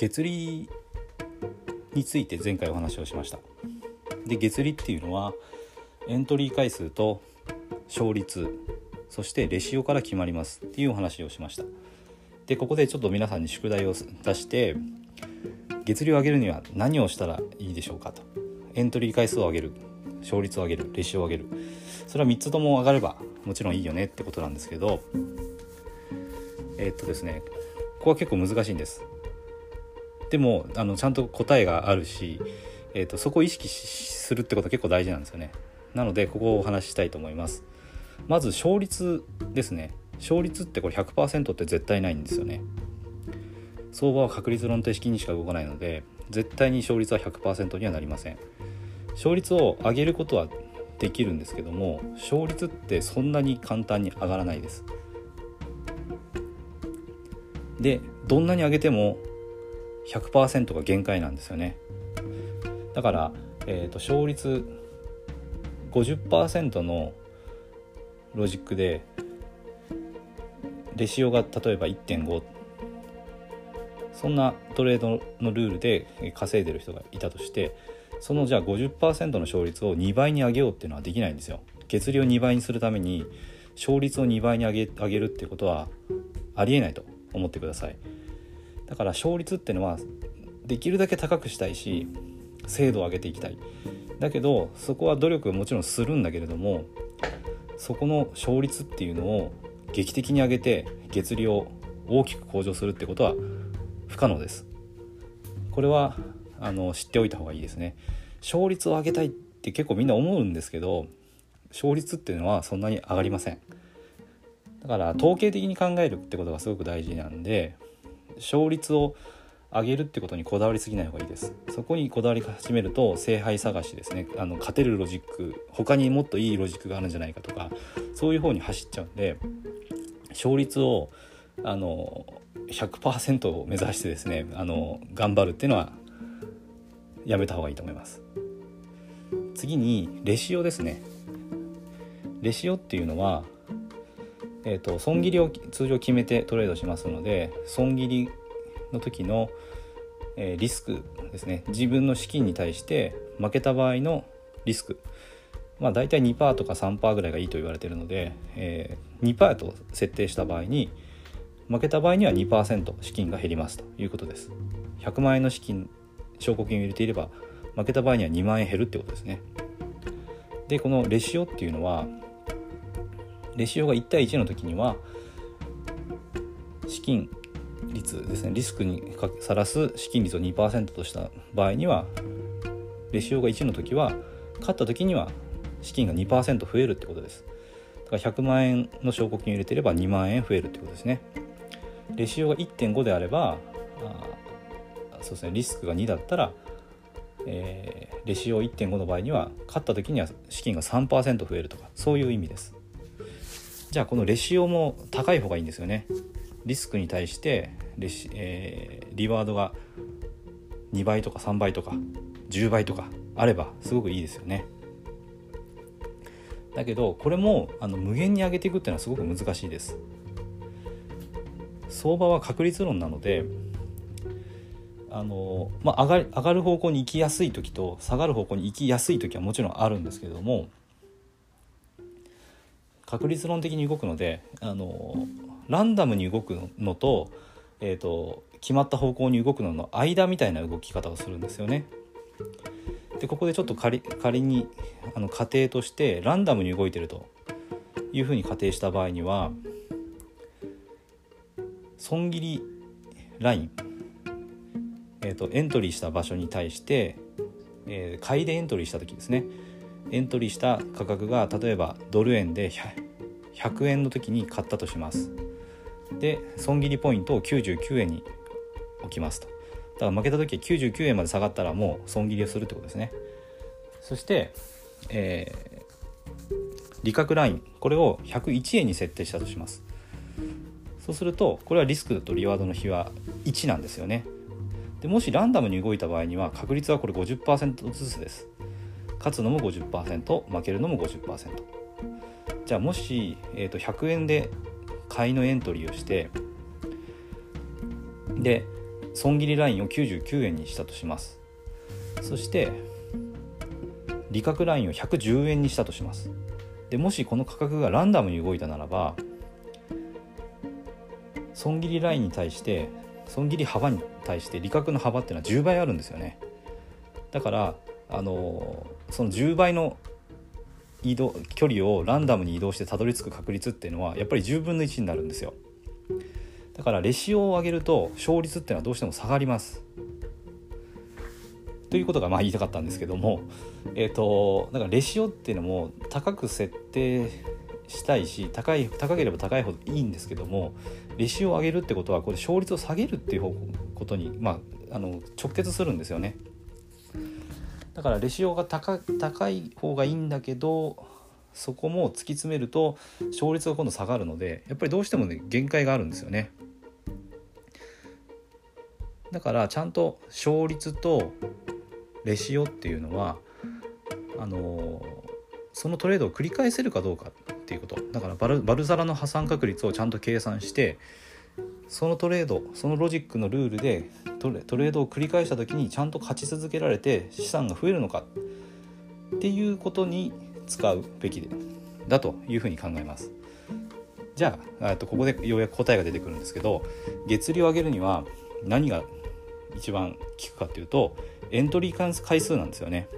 月利について前回お話をしました。で月利っていうのはエントリー回数と勝率そしてレシオから決まりますっていうお話をしました。でここでちょっと皆さんに宿題を出して月利を上げるには何をしたらいいでしょうかと。エントリー回数を上げる勝率を上げるレシオを上げる。それは3つとも上がればもちろんいいよねってことなんですけどえー、っとですねここは結構難しいんです。でもあのちゃんと答えがあるし、えーと、そこを意識するってことは結構大事なんですよね。なのでここをお話ししたいと思います。まず勝率ですね。勝率ってこれ100%って絶対ないんですよね。相場は確率論定式にしか動かないので絶対に勝率は100%にはなりません。勝率を上げることはできるんですけども勝率ってそんなに簡単に上がらないです。でどんなに上げても100%が限界なんですよね。だから、えーと、勝率50%のロジックでレシオが例えば1.5そんなトレードのルールで稼いでる人がいたとしてそのじゃあ50%の勝率を2倍に上げようっていうのはできないんですよ。月利を2倍にするために勝率を2倍に上げ上げるってことはありえないと思ってください。だから勝率っていうのはできるだけ高くしたいし精度を上げていきたい。だけどそこは努力はもちろんするんだけれどもそこの勝率っていうのを劇的に上げて月利を大きく向上するってことは不可能です。これはあの知っておいた方がいいですね。勝率を上げたいって結構みんな思うんですけど勝率っていうのはそんなに上がりません。だから統計的に考えるってことがすごく大事なんで勝率を上げるってことにこだわりすぎない方がいいです。そこにこだわり始めると聖杯探しですね。あの勝てるロジック他にもっといいロジックがあるんじゃないかとかそういう方に走っちゃうんで勝率をあの100%を目指してですねあの頑張るっていうのはやめた方がいいと思います。次にレシオですね。レシオっていうのはえーと、損切りを通常決めてトレードしますので損切りの時の、えー、リスクですね。自分の資金に対して負けた場合のリスク。まあ大体2%とか3%ぐらいがいいと言われているので、えー、2%と設定した場合に負けた場合には2%資金が減りますということです。100万円の資金証拠金を入れていれば負けた場合には2万円減るってことですね。でこのレシオっていうのはレシオが1対1の時には資金率ですねリスクにさらす資金率を2%とした場合にはレシオが1の時は勝った時には資金が2%増えるってことです。だから100万円の証拠金を入れてれば2万円増えるってことですね。レシオが1.5であればあそうですねリスクが2だったら、えー、レシオ1.5の場合には勝った時には資金が3%増えるとかそういう意味です。じゃあこのレシオも高い方がいいんですよね。リスクに対してレシ、えー、リワードが2倍とか3倍とか10倍とかあればすごくいいですよね。だけどこれもあの無限に上げていくっていうのはすごく難しいです。相場は確率論なのであの、まあ、上が上がる方向に行きやすい時と下がる方向に行きやすい時はもちろんあるんですけれども確率論的に動くのであのランダムに動くのと,、えーと、決まった方向に動くのの間みたいな動き方をするんですよね。でここでちょっと仮仮にあの仮定としてランダムに動いてるというふうに仮定した場合には損切りライン、えーと、エントリーした場所に対して、えー、買いでエントリーした時ですねエントリーした価格が例えばドル円で100円の時に買ったとします。で損切りポイントを99円に置きますと。だから負けた時は99円まで下がったらもう損切りをするってことですね。そして、えー、利確ラインこれを101円に設定したとします。そうするとこれはリスクとリワードの比は1なんですよね。でもしランダムに動いた場合には確率はこれ50%ずつです。勝つのも50%負けるのも50%じゃあもし、えー、と100円で買いのエントリーをしてで損切りラインを99円にしたとします。そして利確ラインを110円にしたとします。でもしこの価格がランダムに動いたならば損切りラインに対して損切り幅に対して利確の幅っていうのは10倍あるんですよね。だからあのその10倍の移動距離をランダムに移動してたどり着く確率っていうのはやっぱり10分の1になるんですよ。だからレシオを上げると勝率っていうのはどうしても下がります。ということがまあ言いたかったんですけどもえっ、ー、とだからレシオっていうのも高く設定したいし高い高ければ高いほどいいんですけどもレシオを上げるってことはこれ勝率を下げるっていうことに、まあ、あの直結するんですよね。だからレシオが高高い方がいいんだけどそこも突き詰めると勝率が今度下がるのでやっぱりどうしてもね限界があるんですよね。だからちゃんと勝率とレシオっていうのはあのそのトレードを繰り返せるかどうかっていうこと。だからバルバルザラの破産確率をちゃんと計算してそのトレードそのロジックのルールでトレトレードを繰り返した時にちゃんと勝ち続けられて資産が増えるのかっていうことに使うべきだというふうに考えます。じゃあとここでようやく答えが出てくるんですけど月利を上げるには何が一番効くかっていうとエントリー回数なんですよね。